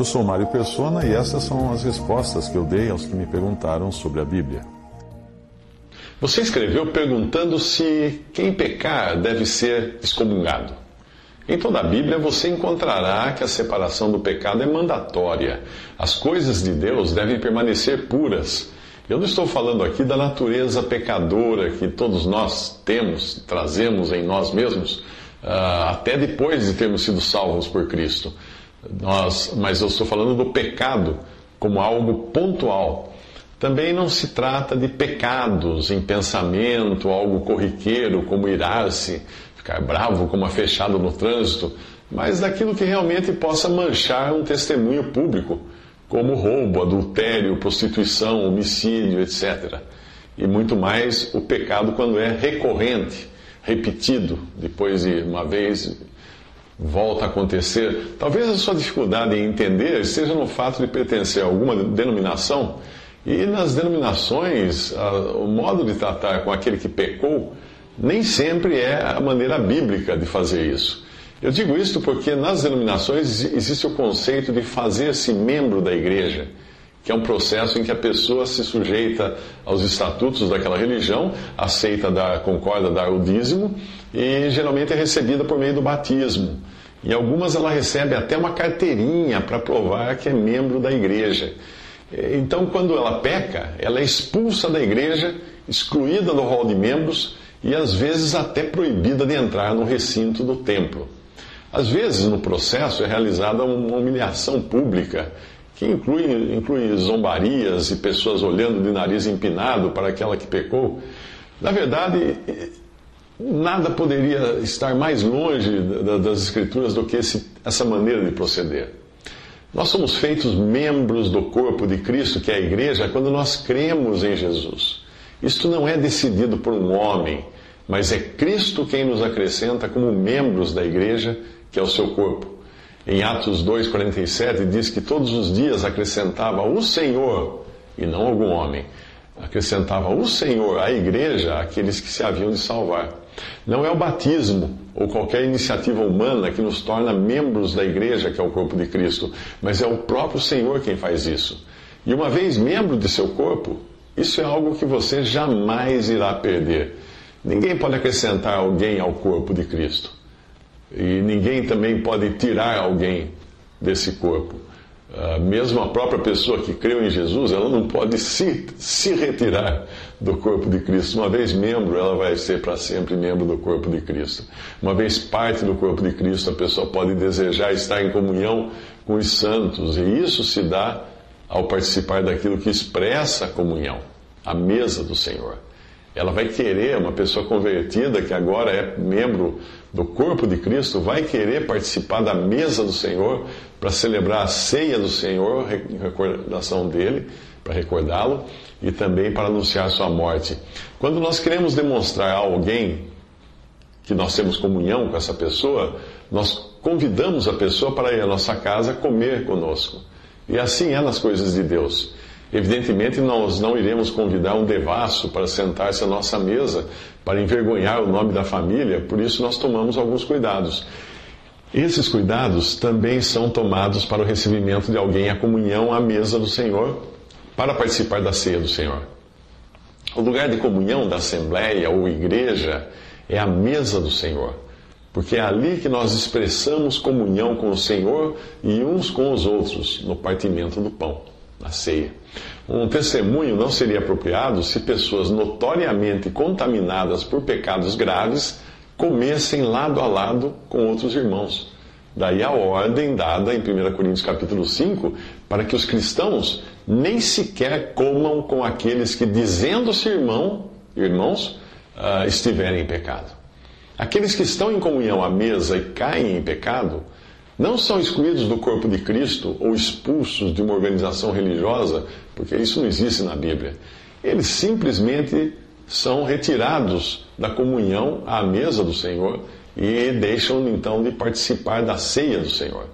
Eu sou Mário Persona e essas são as respostas que eu dei aos que me perguntaram sobre a Bíblia. Você escreveu perguntando se quem pecar deve ser excomungado. Em toda a Bíblia você encontrará que a separação do pecado é mandatória. As coisas de Deus devem permanecer puras. Eu não estou falando aqui da natureza pecadora que todos nós temos, trazemos em nós mesmos, ah, até depois de termos sido salvos por Cristo. Nós, mas eu estou falando do pecado como algo pontual. Também não se trata de pecados em pensamento, algo corriqueiro, como irar-se, ficar bravo como a fechada no trânsito, mas daquilo que realmente possa manchar um testemunho público, como roubo, adultério, prostituição, homicídio, etc. E muito mais o pecado quando é recorrente, repetido, depois de uma vez volta a acontecer. Talvez a sua dificuldade em entender seja no fato de pertencer a alguma denominação e nas denominações o modo de tratar com aquele que pecou nem sempre é a maneira bíblica de fazer isso. Eu digo isto porque nas denominações existe o conceito de fazer-se membro da igreja, que é um processo em que a pessoa se sujeita aos estatutos daquela religião, aceita dar, concorda dar o dízimo e geralmente é recebida por meio do batismo. Em algumas ela recebe até uma carteirinha para provar que é membro da igreja. Então, quando ela peca, ela é expulsa da igreja, excluída do rol de membros e às vezes até proibida de entrar no recinto do templo. Às vezes, no processo, é realizada uma humilhação pública, que inclui, inclui zombarias e pessoas olhando de nariz empinado para aquela que pecou. Na verdade, nada poderia estar mais longe das Escrituras do que esse, essa maneira de proceder. Nós somos feitos membros do corpo de Cristo, que é a igreja, quando nós cremos em Jesus. Isto não é decidido por um homem, mas é Cristo quem nos acrescenta como membros da igreja, que é o seu corpo. Em Atos 2,47 diz que todos os dias acrescentava o Senhor, e não algum homem, acrescentava o Senhor à igreja aqueles que se haviam de salvar. Não é o batismo ou qualquer iniciativa humana que nos torna membros da igreja, que é o corpo de Cristo, mas é o próprio Senhor quem faz isso. E uma vez membro de seu corpo, isso é algo que você jamais irá perder. Ninguém pode acrescentar alguém ao corpo de Cristo. E ninguém também pode tirar alguém desse corpo. Uh, mesmo a própria pessoa que creu em Jesus, ela não pode se, se retirar do corpo de Cristo. Uma vez membro, ela vai ser para sempre membro do corpo de Cristo. Uma vez parte do corpo de Cristo, a pessoa pode desejar estar em comunhão com os santos, e isso se dá ao participar daquilo que expressa a comunhão, a mesa do Senhor. Ela vai querer, uma pessoa convertida que agora é membro do corpo de Cristo, vai querer participar da mesa do Senhor para celebrar a ceia do Senhor, recordação dele, para recordá-lo e também para anunciar sua morte. Quando nós queremos demonstrar a alguém que nós temos comunhão com essa pessoa, nós convidamos a pessoa para ir à nossa casa comer conosco. E assim é nas coisas de Deus. Evidentemente, nós não iremos convidar um devasso para sentar-se à nossa mesa para envergonhar o nome da família, por isso nós tomamos alguns cuidados. Esses cuidados também são tomados para o recebimento de alguém à comunhão à mesa do Senhor, para participar da ceia do Senhor. O lugar de comunhão da assembleia ou igreja é a mesa do Senhor, porque é ali que nós expressamos comunhão com o Senhor e uns com os outros no partimento do pão na ceia. Um testemunho não seria apropriado se pessoas notoriamente contaminadas por pecados graves comessem lado a lado com outros irmãos. Daí a ordem dada em 1 Coríntios capítulo 5 para que os cristãos nem sequer comam com aqueles que, dizendo-se irmão, irmãos, uh, estiverem em pecado. Aqueles que estão em comunhão à mesa e caem em pecado, não são excluídos do corpo de Cristo ou expulsos de uma organização religiosa, porque isso não existe na Bíblia. Eles simplesmente são retirados da comunhão à mesa do Senhor e deixam então de participar da ceia do Senhor.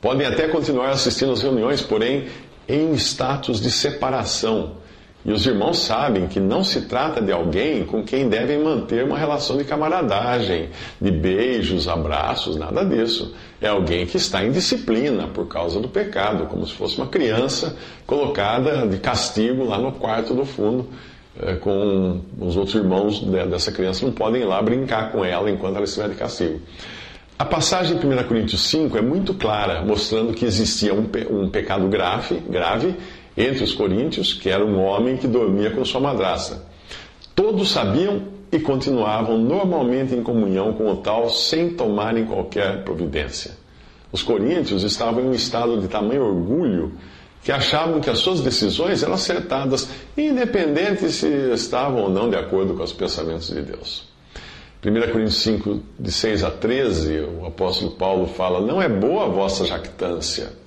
Podem até continuar assistindo às reuniões, porém em status de separação e os irmãos sabem que não se trata de alguém com quem devem manter uma relação de camaradagem, de beijos, abraços, nada disso. É alguém que está em disciplina por causa do pecado, como se fosse uma criança colocada de castigo lá no quarto do fundo, eh, com os outros irmãos dessa criança não podem ir lá brincar com ela enquanto ela estiver de castigo. A passagem em 1 Coríntios 5 é muito clara, mostrando que existia um, um pecado grave, grave entre os coríntios, que era um homem que dormia com sua madrasta. Todos sabiam e continuavam normalmente em comunhão com o tal, sem tomarem qualquer providência. Os coríntios estavam em um estado de tamanho orgulho que achavam que as suas decisões eram acertadas, independente se estavam ou não de acordo com os pensamentos de Deus. 1 Coríntios 5, de 6 a 13, o apóstolo Paulo fala: Não é boa a vossa jactância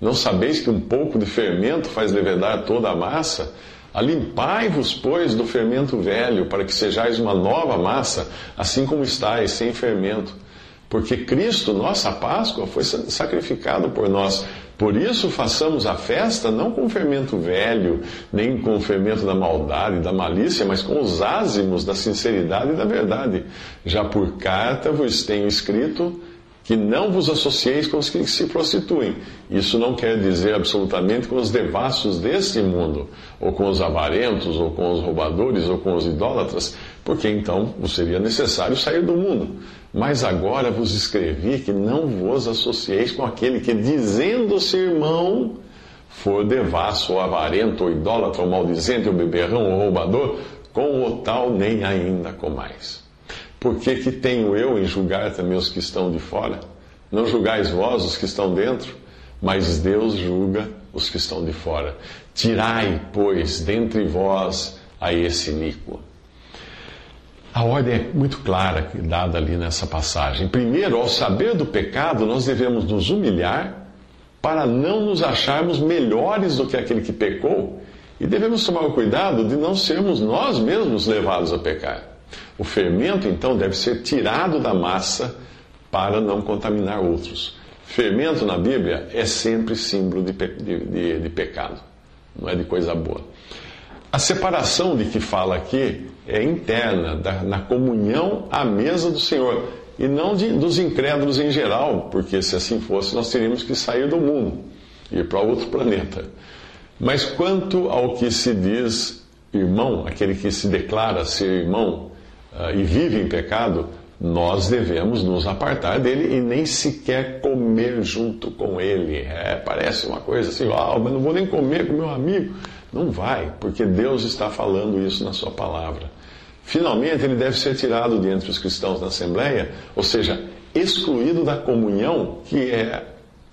não sabeis que um pouco de fermento faz levedar toda a massa? Alimpai-vos, pois, do fermento velho, para que sejais uma nova massa, assim como estáis, sem fermento. Porque Cristo, nossa Páscoa, foi sacrificado por nós. Por isso façamos a festa não com fermento velho, nem com fermento da maldade e da malícia, mas com os ázimos da sinceridade e da verdade. Já por carta vos tenho escrito que não vos associeis com os que se prostituem. Isso não quer dizer absolutamente com os devassos deste mundo, ou com os avarentos, ou com os roubadores, ou com os idólatras, porque então vos seria necessário sair do mundo. Mas agora vos escrevi que não vos associeis com aquele que, dizendo-se irmão, for devasso, ou avarento, ou idólatra, ou maldizente, ou beberrão, ou roubador, com o tal nem ainda comais. Por que, que tenho eu em julgar também os que estão de fora? Não julgais vós os que estão dentro, mas Deus julga os que estão de fora. Tirai, pois, dentre vós a esse iníquo. A ordem é muito clara dada ali nessa passagem. Primeiro, ao saber do pecado, nós devemos nos humilhar para não nos acharmos melhores do que aquele que pecou e devemos tomar o cuidado de não sermos nós mesmos levados a pecar. O fermento, então, deve ser tirado da massa para não contaminar outros. Fermento na Bíblia é sempre símbolo de, de, de, de pecado, não é de coisa boa. A separação de que fala aqui é interna, da, na comunhão à mesa do Senhor, e não de, dos incrédulos em geral, porque se assim fosse, nós teríamos que sair do mundo, ir para outro planeta. Mas quanto ao que se diz irmão, aquele que se declara ser irmão, e vive em pecado, nós devemos nos apartar dele e nem sequer comer junto com ele. É, parece uma coisa assim, ah, mas não vou nem comer com meu amigo. Não vai, porque Deus está falando isso na sua palavra. Finalmente, ele deve ser tirado de entre os cristãos da Assembleia, ou seja, excluído da comunhão, que é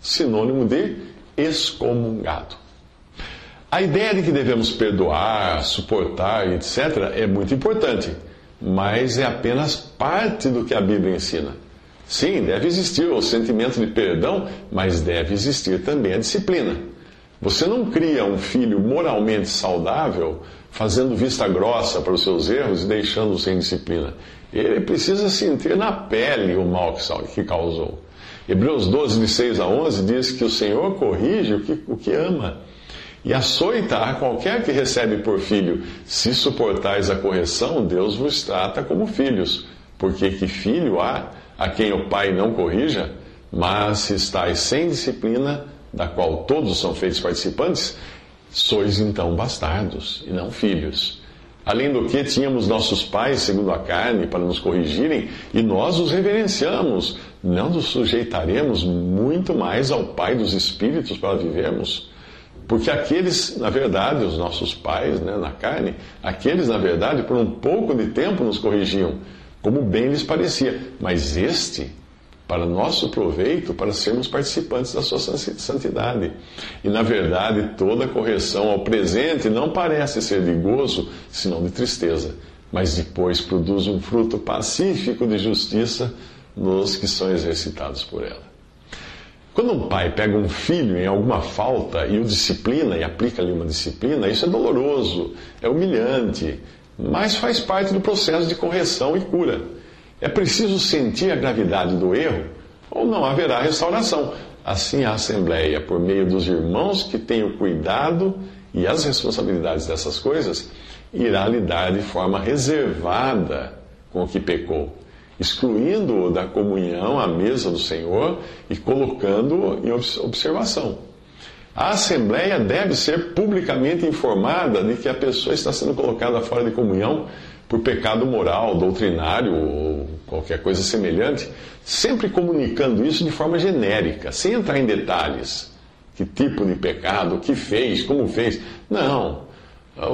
sinônimo de excomungado. A ideia de que devemos perdoar, suportar, etc., é muito importante mas é apenas parte do que a Bíblia ensina. Sim, deve existir o sentimento de perdão, mas deve existir também a disciplina. Você não cria um filho moralmente saudável fazendo vista grossa para os seus erros e deixando-o sem disciplina. Ele precisa sentir na pele o mal que causou. Hebreus 12, de 6 a 11, diz que o Senhor corrige o que, o que ama e açoita a qualquer que recebe por filho. Se suportais a correção, Deus vos trata como filhos. Porque que filho há a quem o pai não corrija? Mas se estáis sem disciplina, da qual todos são feitos participantes, sois então bastardos e não filhos. Além do que, tínhamos nossos pais, segundo a carne, para nos corrigirem, e nós os reverenciamos. Não nos sujeitaremos muito mais ao Pai dos Espíritos para vivermos. Porque aqueles, na verdade, os nossos pais, né, na carne, aqueles, na verdade, por um pouco de tempo nos corrigiam, como bem lhes parecia. Mas este, para nosso proveito, para sermos participantes da sua santidade. E, na verdade, toda correção ao presente não parece ser de gozo, senão de tristeza. mas depois produz um fruto pacífico de justiça nos que são exercitados por ela. Quando um pai pega um filho em alguma falta e o disciplina e aplica-lhe uma disciplina, isso é doloroso, é humilhante, mas faz parte do processo de correção e cura. É preciso sentir a gravidade do erro ou não haverá restauração. Assim, a Assembleia, por meio dos irmãos que têm o cuidado e as responsabilidades dessas coisas, irá lidar de forma reservada com o que pecou, excluindo-o da comunhão à mesa do Senhor e colocando-o em observação. A Assembleia deve ser publicamente informada de que a pessoa está sendo colocada fora de comunhão por pecado moral, doutrinário ou qualquer coisa semelhante, sempre comunicando isso de forma genérica, sem entrar em detalhes. Que tipo de pecado, o que fez, como fez. Não.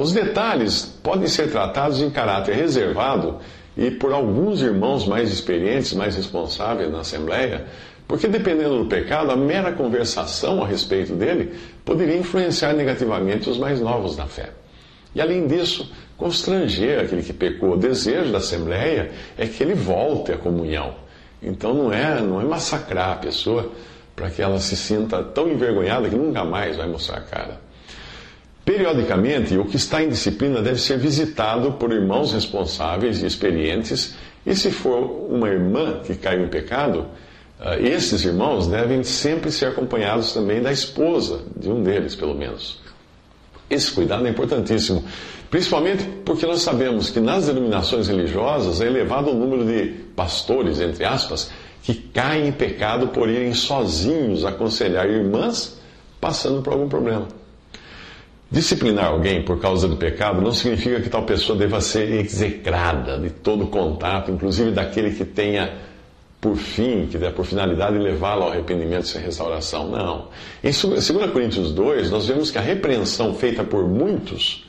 Os detalhes podem ser tratados em caráter reservado e por alguns irmãos mais experientes, mais responsáveis na Assembleia, porque dependendo do pecado, a mera conversação a respeito dele poderia influenciar negativamente os mais novos na fé. E além disso, constranger aquele que pecou. O desejo da Assembleia é que ele volte à comunhão. Então não é, não é massacrar a pessoa para que ela se sinta tão envergonhada que nunca mais vai mostrar a cara. Periodicamente, o que está em disciplina deve ser visitado por irmãos responsáveis e experientes, e se for uma irmã que caiu em pecado, ah, esses irmãos devem sempre ser acompanhados também da esposa de um deles, pelo menos. Esse cuidado é importantíssimo, principalmente porque nós sabemos que nas denominações religiosas é elevado o número de pastores, entre aspas, que caem em pecado por irem sozinhos aconselhar irmãs passando por algum problema. Disciplinar alguém por causa do pecado não significa que tal pessoa deva ser execrada de todo contato, inclusive daquele que tenha por fim, que der por finalidade levá-lo ao arrependimento sem restauração. Não. Em 2 Coríntios 2, nós vemos que a repreensão feita por muitos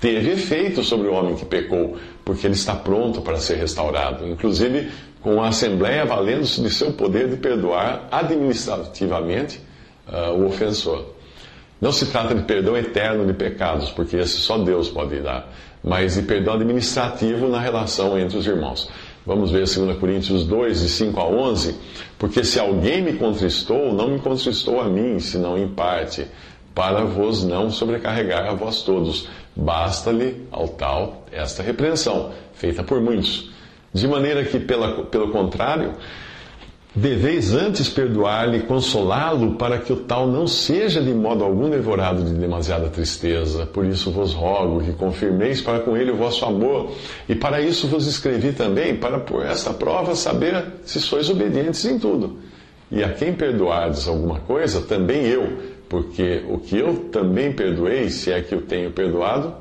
teve efeito sobre o homem que pecou, porque ele está pronto para ser restaurado, inclusive com a Assembleia valendo-se de seu poder de perdoar administrativamente uh, o ofensor. Não se trata de perdão eterno de pecados, porque esse só Deus pode dar, mas de perdão administrativo na relação entre os irmãos. Vamos ver 2 Coríntios 2, de 5 a 11. Porque se alguém me contristou, não me contristou a mim, senão em parte, para vos não sobrecarregar a vós todos. Basta-lhe ao tal esta repreensão, feita por muitos. De maneira que, pela, pelo contrário, Deveis antes perdoar-lhe, consolá-lo, para que o tal não seja de modo algum devorado de demasiada tristeza. Por isso vos rogo que confirmeis para com ele o vosso amor. E para isso vos escrevi também, para por esta prova saber se sois obedientes em tudo. E a quem perdoardes alguma coisa, também eu, porque o que eu também perdoei, se é que eu tenho perdoado,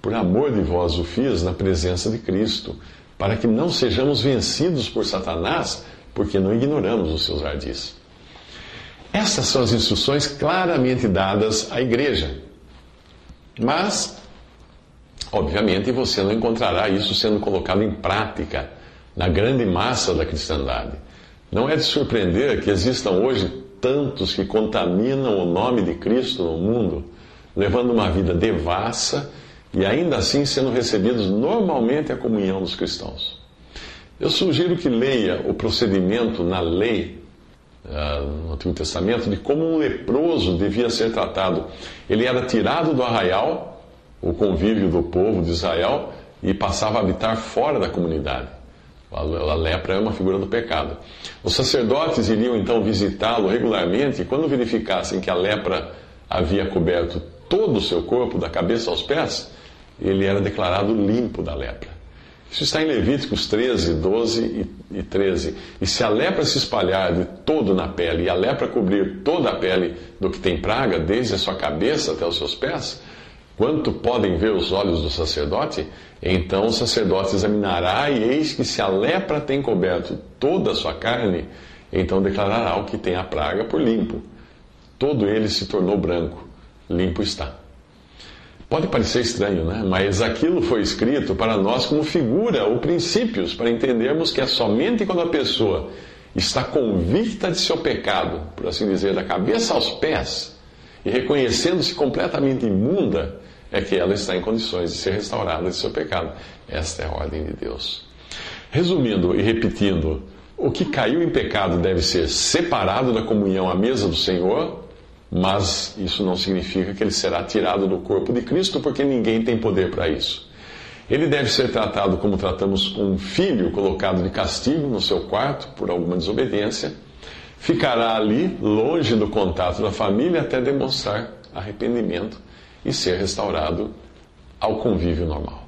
por amor de vós o fiz na presença de Cristo, para que não sejamos vencidos por Satanás porque não ignoramos os seus ardis. Essas são as instruções claramente dadas à igreja. Mas, obviamente, você não encontrará isso sendo colocado em prática na grande massa da cristandade. Não é de surpreender que existam hoje tantos que contaminam o nome de Cristo no mundo, levando uma vida devassa e ainda assim sendo recebidos normalmente à comunhão dos cristãos. Eu sugiro que leia o procedimento na lei, uh, no Antigo Testamento, de como um leproso devia ser tratado. Ele era tirado do arraial, o convívio do povo de Israel, e passava a habitar fora da comunidade. A lepra é uma figura do pecado. Os sacerdotes iriam então visitá-lo regularmente e, quando verificassem que a lepra havia coberto todo o seu corpo, da cabeça aos pés, ele era declarado limpo da lepra. Isso está em Levíticos 13, 12 e 13. E se a lepra se espalhar de todo na pele, e a lepra cobrir toda a pele do que tem praga, desde a sua cabeça até os seus pés, quanto podem ver os olhos do sacerdote? Então o sacerdote examinará, e eis que se a lepra tem coberto toda a sua carne, então declarará o que tem a praga por limpo. Todo ele se tornou branco, limpo está. Pode parecer estranho, né? Mas aquilo foi escrito para nós como figura ou princípios, para entendermos que é somente quando a pessoa está convicta de seu pecado, por assim dizer, da cabeça aos pés, e reconhecendo-se completamente imunda, é que ela está em condições de ser restaurada de seu pecado. Esta é a ordem de Deus. Resumindo e repetindo, o que caiu em pecado deve ser separado da comunhão à mesa do Senhor, mas isso não significa que ele será tirado do corpo de Cristo, porque ninguém tem poder para isso. Ele deve ser tratado como tratamos um filho colocado de castigo no seu quarto por alguma desobediência. Ficará ali, longe do contato da família, até demonstrar arrependimento e ser restaurado ao convívio normal.